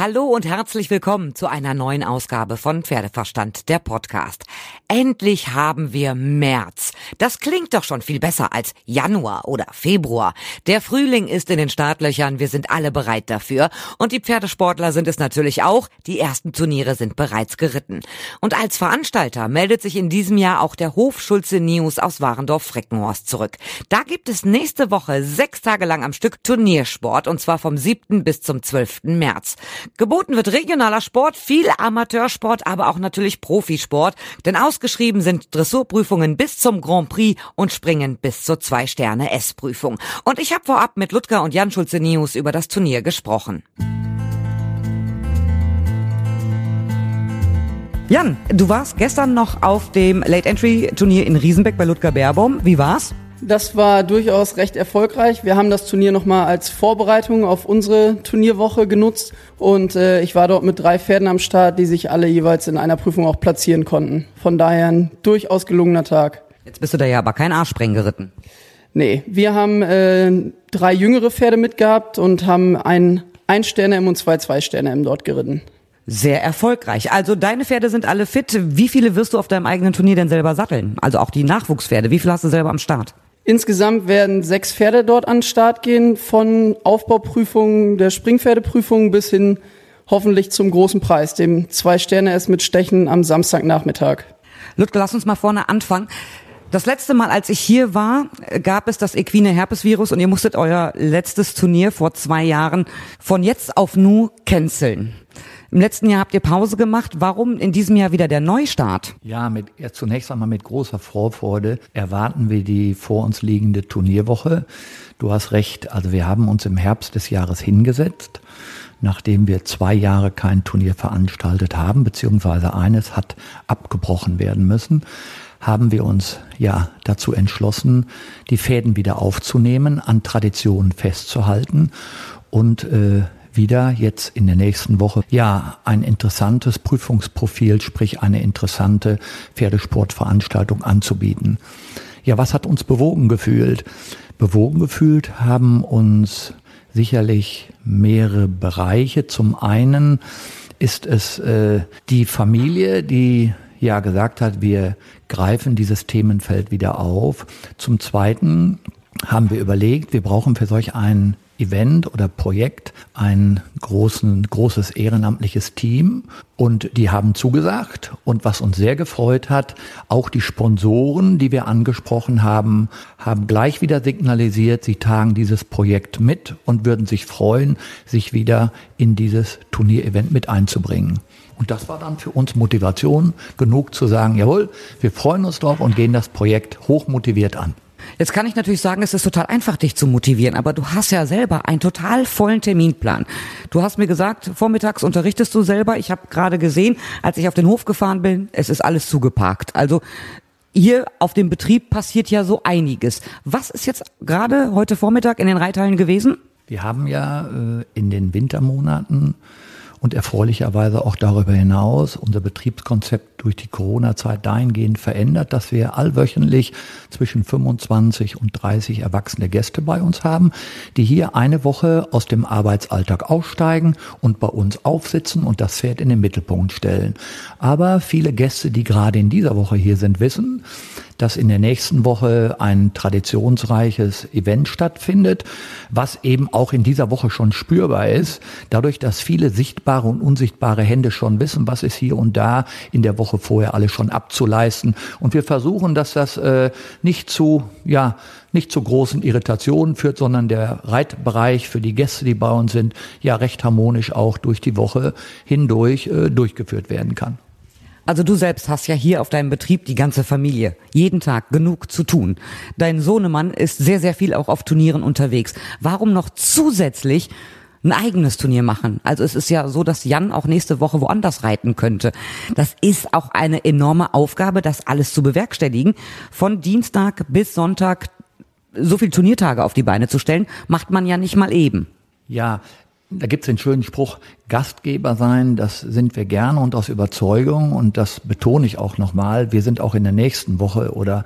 Hallo und herzlich willkommen zu einer neuen Ausgabe von Pferdeverstand, der Podcast. Endlich haben wir März. Das klingt doch schon viel besser als Januar oder Februar. Der Frühling ist in den Startlöchern, wir sind alle bereit dafür. Und die Pferdesportler sind es natürlich auch. Die ersten Turniere sind bereits geritten. Und als Veranstalter meldet sich in diesem Jahr auch der Hof Schulze News aus Warendorf-Freckenhorst zurück. Da gibt es nächste Woche sechs Tage lang am Stück Turniersport und zwar vom 7. bis zum 12. März. Geboten wird regionaler Sport, viel Amateursport, aber auch natürlich Profisport, denn ausgeschrieben sind Dressurprüfungen bis zum Grand Prix und Springen bis zur Zwei-Sterne-S-Prüfung. Und ich habe vorab mit Ludger und Jan Schulze-Nius über das Turnier gesprochen. Jan, du warst gestern noch auf dem Late Entry Turnier in Riesenbeck bei Ludger Baerbaum. Wie war's? Das war durchaus recht erfolgreich. Wir haben das Turnier nochmal als Vorbereitung auf unsere Turnierwoche genutzt und äh, ich war dort mit drei Pferden am Start, die sich alle jeweils in einer Prüfung auch platzieren konnten. Von daher ein durchaus gelungener Tag. Jetzt bist du da ja aber kein Arschsprengen geritten. Nee, wir haben äh, drei jüngere Pferde mitgehabt und haben ein Ein-Sterne-M und zwei Zwei-Sterne-M dort geritten. Sehr erfolgreich. Also deine Pferde sind alle fit. Wie viele wirst du auf deinem eigenen Turnier denn selber satteln? Also auch die Nachwuchspferde. Wie viele hast du selber am Start? Insgesamt werden sechs Pferde dort an den Start gehen, von Aufbauprüfungen der Springpferdeprüfung bis hin hoffentlich zum großen Preis, dem Zwei-Sterne-S mit Stechen am Samstagnachmittag. Ludger, lass uns mal vorne anfangen. Das letzte Mal, als ich hier war, gab es das equine Herpesvirus und ihr musstet euer letztes Turnier vor zwei Jahren von jetzt auf nu canceln. Im letzten Jahr habt ihr Pause gemacht. Warum in diesem Jahr wieder der Neustart? Ja, mit, ja, zunächst einmal mit großer Vorfreude erwarten wir die vor uns liegende Turnierwoche. Du hast recht, also wir haben uns im Herbst des Jahres hingesetzt, nachdem wir zwei Jahre kein Turnier veranstaltet haben, beziehungsweise eines hat abgebrochen werden müssen haben wir uns ja dazu entschlossen, die Fäden wieder aufzunehmen, an Traditionen festzuhalten und äh, wieder jetzt in der nächsten Woche ja ein interessantes Prüfungsprofil, sprich eine interessante Pferdesportveranstaltung anzubieten. Ja, was hat uns bewogen gefühlt? Bewogen gefühlt haben uns sicherlich mehrere Bereiche. Zum einen ist es äh, die Familie, die ja gesagt hat, wir greifen dieses Themenfeld wieder auf. Zum Zweiten haben wir überlegt, wir brauchen für solch ein Event oder Projekt ein großen, großes ehrenamtliches Team und die haben zugesagt und was uns sehr gefreut hat, auch die Sponsoren, die wir angesprochen haben, haben gleich wieder signalisiert, sie tagen dieses Projekt mit und würden sich freuen, sich wieder in dieses Turnierevent mit einzubringen. Und das war dann für uns Motivation genug zu sagen, jawohl, wir freuen uns drauf und gehen das Projekt hochmotiviert an. Jetzt kann ich natürlich sagen, es ist total einfach, dich zu motivieren, aber du hast ja selber einen total vollen Terminplan. Du hast mir gesagt, vormittags unterrichtest du selber. Ich habe gerade gesehen, als ich auf den Hof gefahren bin, es ist alles zugeparkt. Also hier auf dem Betrieb passiert ja so einiges. Was ist jetzt gerade heute Vormittag in den Reithallen gewesen? Wir haben ja äh, in den Wintermonaten und erfreulicherweise auch darüber hinaus unser Betriebskonzept durch die Corona-Zeit dahingehend verändert, dass wir allwöchentlich zwischen 25 und 30 erwachsene Gäste bei uns haben, die hier eine Woche aus dem Arbeitsalltag aussteigen und bei uns aufsitzen und das Pferd in den Mittelpunkt stellen. Aber viele Gäste, die gerade in dieser Woche hier sind, wissen, dass in der nächsten Woche ein traditionsreiches Event stattfindet, was eben auch in dieser Woche schon spürbar ist, dadurch, dass viele sichtbare und unsichtbare Hände schon wissen, was ist hier und da in der Woche vorher alles schon abzuleisten. Und wir versuchen, dass das äh, nicht zu, ja, nicht zu großen Irritationen führt, sondern der Reitbereich für die Gäste, die bei uns sind, ja recht harmonisch auch durch die Woche hindurch äh, durchgeführt werden kann. Also du selbst hast ja hier auf deinem Betrieb die ganze Familie. Jeden Tag genug zu tun. Dein Sohnemann ist sehr, sehr viel auch auf Turnieren unterwegs. Warum noch zusätzlich ein eigenes Turnier machen. Also es ist ja so, dass Jan auch nächste Woche woanders reiten könnte. Das ist auch eine enorme Aufgabe, das alles zu bewerkstelligen. Von Dienstag bis Sonntag so viel Turniertage auf die Beine zu stellen, macht man ja nicht mal eben. Ja, da gibt es den schönen Spruch, Gastgeber sein. Das sind wir gerne und aus Überzeugung. Und das betone ich auch nochmal. Wir sind auch in der nächsten Woche oder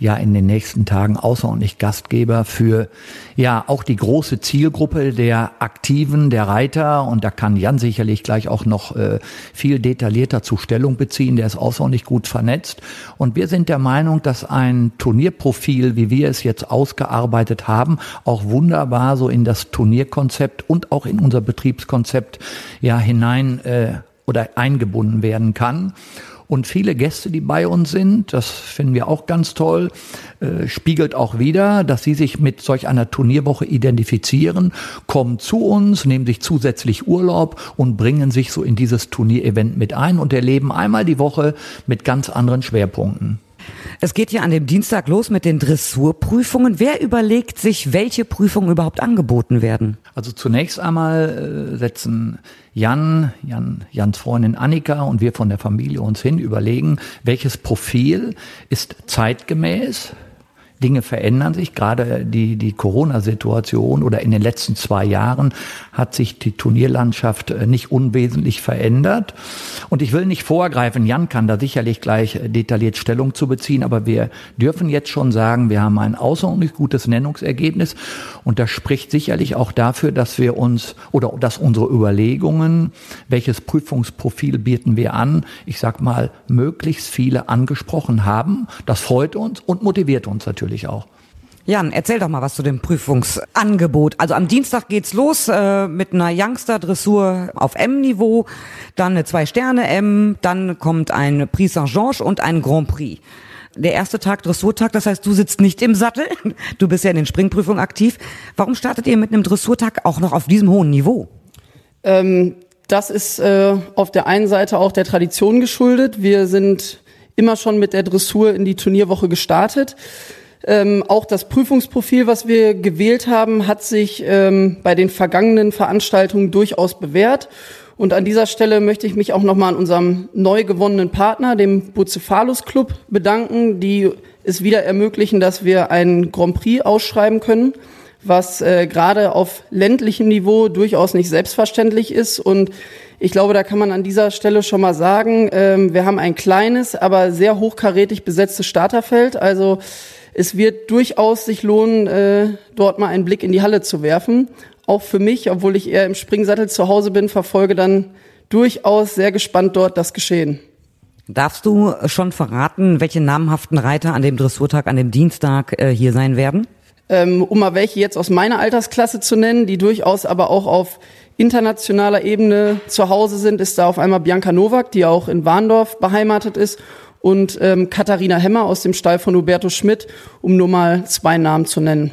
ja in den nächsten Tagen außerordentlich Gastgeber für ja auch die große Zielgruppe der Aktiven, der Reiter. Und da kann Jan sicherlich gleich auch noch äh, viel detaillierter zu Stellung beziehen. Der ist außerordentlich gut vernetzt. Und wir sind der Meinung, dass ein Turnierprofil, wie wir es jetzt ausgearbeitet haben, auch wunderbar so in das Turnierkonzept und auch in unser Betriebskonzept ja hinein äh, oder eingebunden werden kann. Und viele Gäste, die bei uns sind, das finden wir auch ganz toll, äh, spiegelt auch wieder, dass sie sich mit solch einer Turnierwoche identifizieren, kommen zu uns, nehmen sich zusätzlich Urlaub und bringen sich so in dieses Turnierevent mit ein und erleben einmal die Woche mit ganz anderen Schwerpunkten. Es geht ja an dem Dienstag los mit den Dressurprüfungen. Wer überlegt sich, welche Prüfungen überhaupt angeboten werden? Also zunächst einmal äh, setzen Jan, Jan, Jans Freundin Annika und wir von der Familie uns hin, überlegen, welches Profil ist zeitgemäß, Dinge verändern sich. Gerade die, die Corona-Situation oder in den letzten zwei Jahren hat sich die Turnierlandschaft äh, nicht unwesentlich verändert. Und ich will nicht vorgreifen, Jan kann da sicherlich gleich äh, detailliert Stellung zu beziehen, aber wir dürfen jetzt schon sagen, wir haben ein außerordentlich gutes Nennungsergebnis. Und das spricht sicherlich auch dafür, dass wir uns oder dass unsere Überlegungen, welches Prüfungsprofil bieten wir an, ich sag mal, möglichst viele angesprochen haben. Das freut uns und motiviert uns natürlich natürlich auch. Jan, erzähl doch mal was zu dem Prüfungsangebot. Also am Dienstag geht's los äh, mit einer Youngster-Dressur auf M-Niveau, dann eine Zwei-Sterne-M, dann kommt ein Prix Saint-Georges und ein Grand Prix. Der erste Tag Dressurtag, das heißt, du sitzt nicht im Sattel, du bist ja in den Springprüfungen aktiv. Warum startet ihr mit einem Dressurtag auch noch auf diesem hohen Niveau? Ähm, das ist äh, auf der einen Seite auch der Tradition geschuldet. Wir sind immer schon mit der Dressur in die Turnierwoche gestartet. Ähm, auch das Prüfungsprofil, was wir gewählt haben, hat sich ähm, bei den vergangenen Veranstaltungen durchaus bewährt. Und an dieser Stelle möchte ich mich auch nochmal an unserem neu gewonnenen Partner, dem Bucephalus Club, bedanken, die es wieder ermöglichen, dass wir einen Grand Prix ausschreiben können, was äh, gerade auf ländlichem Niveau durchaus nicht selbstverständlich ist. Und ich glaube, da kann man an dieser Stelle schon mal sagen, ähm, wir haben ein kleines, aber sehr hochkarätig besetztes Starterfeld. Also es wird durchaus sich lohnen, äh, dort mal einen Blick in die Halle zu werfen. Auch für mich, obwohl ich eher im Springsattel zu Hause bin, verfolge dann durchaus sehr gespannt dort das Geschehen. Darfst du schon verraten, welche namhaften Reiter an dem Dressurtag, an dem Dienstag äh, hier sein werden? Ähm, um mal welche jetzt aus meiner Altersklasse zu nennen, die durchaus aber auch auf internationaler Ebene zu Hause sind, ist da auf einmal Bianca Nowak, die auch in Warndorf beheimatet ist und ähm, Katharina Hemmer aus dem Stall von Huberto Schmidt, um nur mal zwei Namen zu nennen.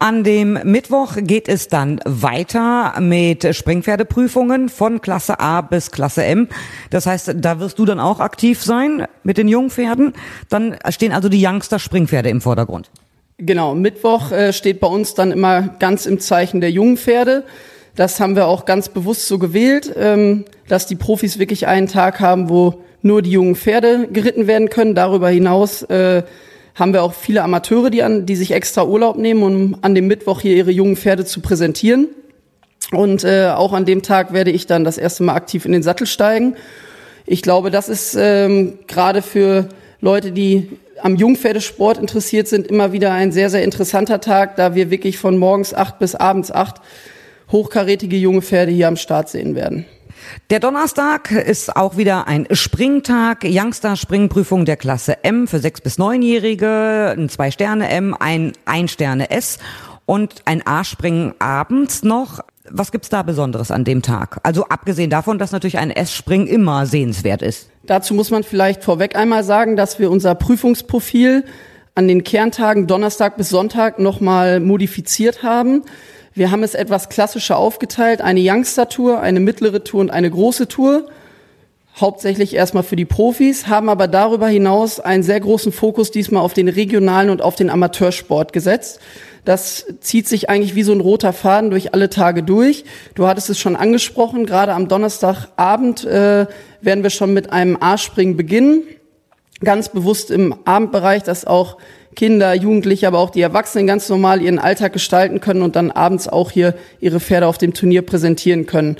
An dem Mittwoch geht es dann weiter mit Springpferdeprüfungen von Klasse A bis Klasse M. Das heißt, da wirst du dann auch aktiv sein mit den Jungpferden. Dann stehen also die Youngster Springpferde im Vordergrund. Genau, Mittwoch äh, steht bei uns dann immer ganz im Zeichen der Jungpferde. Das haben wir auch ganz bewusst so gewählt, ähm, dass die Profis wirklich einen Tag haben, wo nur die jungen Pferde geritten werden können. Darüber hinaus äh, haben wir auch viele Amateure, die, an, die sich extra Urlaub nehmen, um an dem Mittwoch hier ihre jungen Pferde zu präsentieren. Und äh, auch an dem Tag werde ich dann das erste Mal aktiv in den Sattel steigen. Ich glaube, das ist ähm, gerade für Leute, die am Jungpferdesport interessiert sind, immer wieder ein sehr, sehr interessanter Tag, da wir wirklich von morgens acht bis abends acht hochkarätige junge Pferde hier am Start sehen werden. Der Donnerstag ist auch wieder ein Springtag, Youngster Springprüfung der Klasse M für sechs bis neunjährige, ein zwei Sterne M, ein ein Sterne S und ein A-Springen abends noch. Was gibt's da Besonderes an dem Tag? Also abgesehen davon, dass natürlich ein S-Springen immer sehenswert ist. Dazu muss man vielleicht vorweg einmal sagen, dass wir unser Prüfungsprofil an den Kerntagen Donnerstag bis Sonntag nochmal modifiziert haben. Wir haben es etwas klassischer aufgeteilt, eine Youngster-Tour, eine mittlere Tour und eine große Tour. Hauptsächlich erstmal für die Profis, haben aber darüber hinaus einen sehr großen Fokus diesmal auf den regionalen und auf den Amateursport gesetzt. Das zieht sich eigentlich wie so ein roter Faden durch alle Tage durch. Du hattest es schon angesprochen, gerade am Donnerstagabend äh, werden wir schon mit einem A-Springen beginnen. Ganz bewusst im Abendbereich, dass auch Kinder, Jugendliche, aber auch die Erwachsenen ganz normal ihren Alltag gestalten können und dann abends auch hier ihre Pferde auf dem Turnier präsentieren können.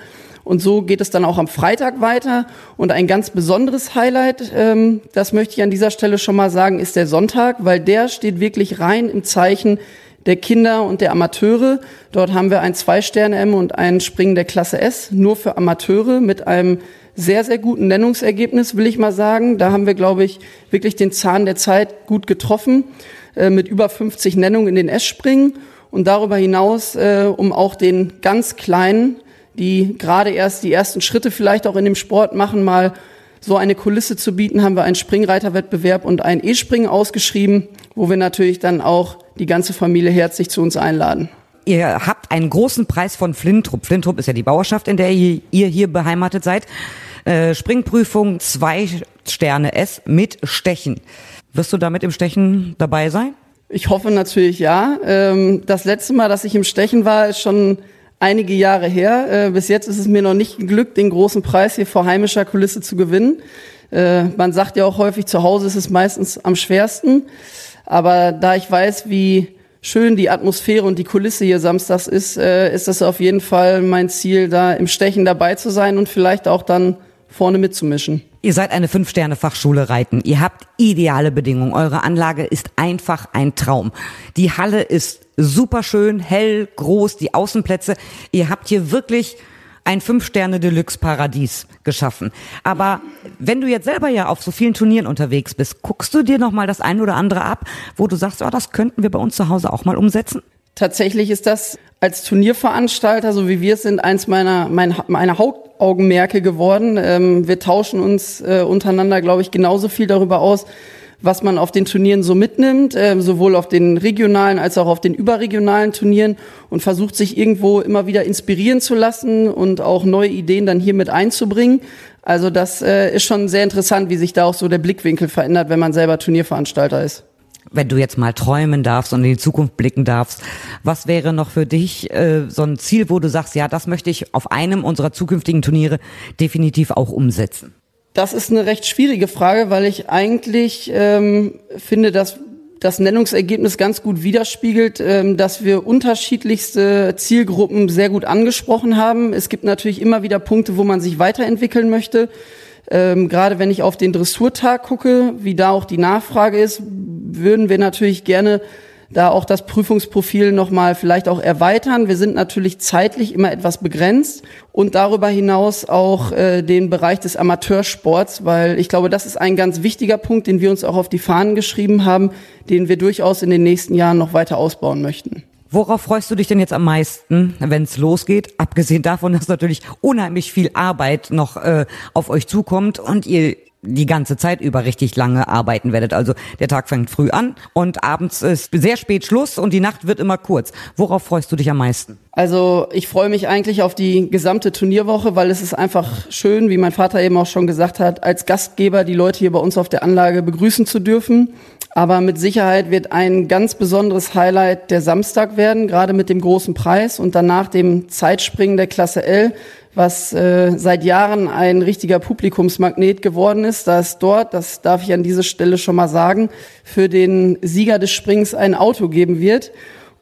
Und so geht es dann auch am Freitag weiter. Und ein ganz besonderes Highlight, ähm, das möchte ich an dieser Stelle schon mal sagen, ist der Sonntag, weil der steht wirklich rein im Zeichen der Kinder und der Amateure. Dort haben wir ein Zwei-Sterne-M und ein Springen der Klasse S, nur für Amateure mit einem sehr, sehr guten Nennungsergebnis, will ich mal sagen. Da haben wir, glaube ich, wirklich den Zahn der Zeit gut getroffen, äh, mit über 50 Nennungen in den S-Springen. Und darüber hinaus, äh, um auch den ganz Kleinen die gerade erst die ersten Schritte vielleicht auch in dem Sport machen, mal so eine Kulisse zu bieten, haben wir einen Springreiterwettbewerb und ein E-Springen ausgeschrieben, wo wir natürlich dann auch die ganze Familie herzlich zu uns einladen. Ihr habt einen großen Preis von Flintrup. Flintrup ist ja die Bauerschaft, in der ihr hier beheimatet seid. Äh, Springprüfung zwei Sterne S mit Stechen. Wirst du damit im Stechen dabei sein? Ich hoffe natürlich ja. Ähm, das letzte Mal, dass ich im Stechen war, ist schon einige Jahre her. Äh, bis jetzt ist es mir noch nicht geglückt, den großen Preis hier vor heimischer Kulisse zu gewinnen. Äh, man sagt ja auch häufig, zu Hause ist es meistens am schwersten. Aber da ich weiß, wie schön die Atmosphäre und die Kulisse hier samstags ist, ist das auf jeden Fall mein Ziel, da im Stechen dabei zu sein und vielleicht auch dann vorne mitzumischen. Ihr seid eine Fünf-Sterne-Fachschule Reiten. Ihr habt ideale Bedingungen. Eure Anlage ist einfach ein Traum. Die Halle ist super schön, hell, groß, die Außenplätze. Ihr habt hier wirklich ein Fünf-Sterne-Deluxe-Paradies geschaffen. Aber wenn du jetzt selber ja auf so vielen Turnieren unterwegs bist, guckst du dir noch mal das ein oder andere ab, wo du sagst, oh, das könnten wir bei uns zu Hause auch mal umsetzen? Tatsächlich ist das als Turnierveranstalter, so wie wir es sind, eins meiner, meiner, meiner Hauptaugenmerke geworden. Ähm, wir tauschen uns äh, untereinander, glaube ich, genauso viel darüber aus, was man auf den Turnieren so mitnimmt, äh, sowohl auf den regionalen als auch auf den überregionalen Turnieren und versucht sich irgendwo immer wieder inspirieren zu lassen und auch neue Ideen dann hier mit einzubringen. Also das äh, ist schon sehr interessant, wie sich da auch so der Blickwinkel verändert, wenn man selber Turnierveranstalter ist wenn du jetzt mal träumen darfst und in die Zukunft blicken darfst, was wäre noch für dich äh, so ein Ziel, wo du sagst, ja, das möchte ich auf einem unserer zukünftigen Turniere definitiv auch umsetzen? Das ist eine recht schwierige Frage, weil ich eigentlich ähm, finde, dass das Nennungsergebnis ganz gut widerspiegelt, ähm, dass wir unterschiedlichste Zielgruppen sehr gut angesprochen haben. Es gibt natürlich immer wieder Punkte, wo man sich weiterentwickeln möchte. Ähm, Gerade wenn ich auf den Dressurtag gucke, wie da auch die Nachfrage ist, würden wir natürlich gerne da auch das Prüfungsprofil nochmal vielleicht auch erweitern. Wir sind natürlich zeitlich immer etwas begrenzt und darüber hinaus auch äh, den Bereich des Amateursports, weil ich glaube, das ist ein ganz wichtiger Punkt, den wir uns auch auf die Fahnen geschrieben haben, den wir durchaus in den nächsten Jahren noch weiter ausbauen möchten. Worauf freust du dich denn jetzt am meisten, wenn es losgeht? Abgesehen davon, dass natürlich unheimlich viel Arbeit noch äh, auf euch zukommt und ihr die ganze Zeit über richtig lange arbeiten werdet. Also der Tag fängt früh an und abends ist sehr spät Schluss und die Nacht wird immer kurz. Worauf freust du dich am meisten? Also ich freue mich eigentlich auf die gesamte Turnierwoche, weil es ist einfach schön, wie mein Vater eben auch schon gesagt hat, als Gastgeber die Leute hier bei uns auf der Anlage begrüßen zu dürfen. Aber mit Sicherheit wird ein ganz besonderes Highlight der Samstag werden, gerade mit dem großen Preis und danach dem Zeitspringen der Klasse L, was äh, seit Jahren ein richtiger Publikumsmagnet geworden ist, da es dort, das darf ich an dieser Stelle schon mal sagen, für den Sieger des Springs ein Auto geben wird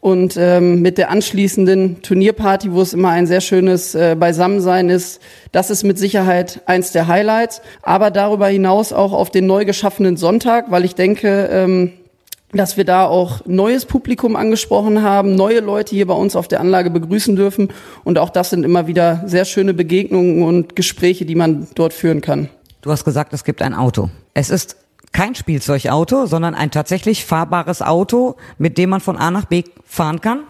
und ähm, mit der anschließenden Turnierparty, wo es immer ein sehr schönes äh, Beisammensein ist, das ist mit Sicherheit eins der Highlights. Aber darüber hinaus auch auf den neu geschaffenen Sonntag, weil ich denke, ähm, dass wir da auch neues Publikum angesprochen haben, neue Leute hier bei uns auf der Anlage begrüßen dürfen. Und auch das sind immer wieder sehr schöne Begegnungen und Gespräche, die man dort führen kann. Du hast gesagt, es gibt ein Auto. Es ist kein Spielzeugauto, sondern ein tatsächlich fahrbares Auto, mit dem man von A nach B fahren kann?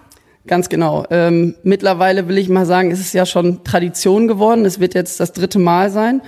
Ganz genau. Ähm, mittlerweile will ich mal sagen, ist es ja schon Tradition geworden. Es wird jetzt das dritte Mal sein,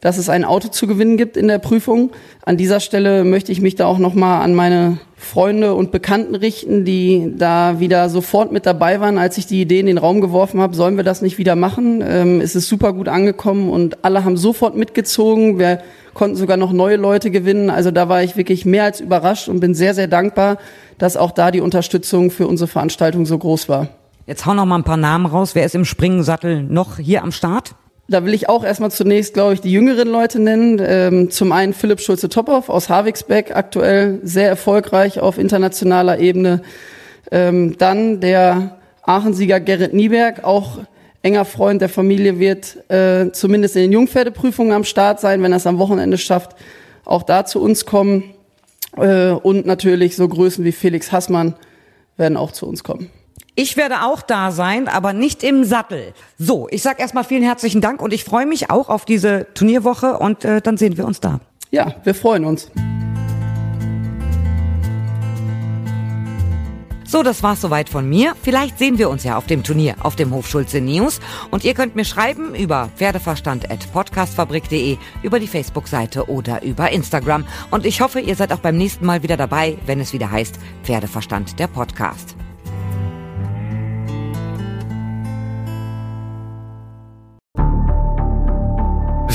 dass es ein Auto zu gewinnen gibt in der Prüfung. An dieser Stelle möchte ich mich da auch nochmal an meine Freunde und Bekannten richten, die da wieder sofort mit dabei waren, als ich die Idee in den Raum geworfen habe, sollen wir das nicht wieder machen? Ähm, es ist super gut angekommen und alle haben sofort mitgezogen. Wir konnten sogar noch neue Leute gewinnen. Also da war ich wirklich mehr als überrascht und bin sehr, sehr dankbar, dass auch da die Unterstützung für unsere Veranstaltung so groß war. Jetzt hau noch mal ein paar Namen raus. Wer ist im Springensattel noch hier am Start? Da will ich auch erstmal zunächst, glaube ich, die jüngeren Leute nennen. Ähm, zum einen Philipp Schulze-Tophoff aus Havigsbeck, aktuell sehr erfolgreich auf internationaler Ebene. Ähm, dann der Aachensieger Gerrit Nieberg, auch enger Freund der Familie wird äh, zumindest in den Jungpferdeprüfungen am Start sein, wenn er es am Wochenende schafft, auch da zu uns kommen. Äh, und natürlich so Größen wie Felix Hassmann werden auch zu uns kommen. Ich werde auch da sein, aber nicht im Sattel. So, ich sag erstmal vielen herzlichen Dank und ich freue mich auch auf diese Turnierwoche und äh, dann sehen wir uns da. Ja, wir freuen uns. So, das war's soweit von mir. Vielleicht sehen wir uns ja auf dem Turnier auf dem Hof Schulze News. Und ihr könnt mir schreiben über pferdeverstand.podcastfabrik.de, über die Facebook-Seite oder über Instagram. Und ich hoffe, ihr seid auch beim nächsten Mal wieder dabei, wenn es wieder heißt Pferdeverstand der Podcast.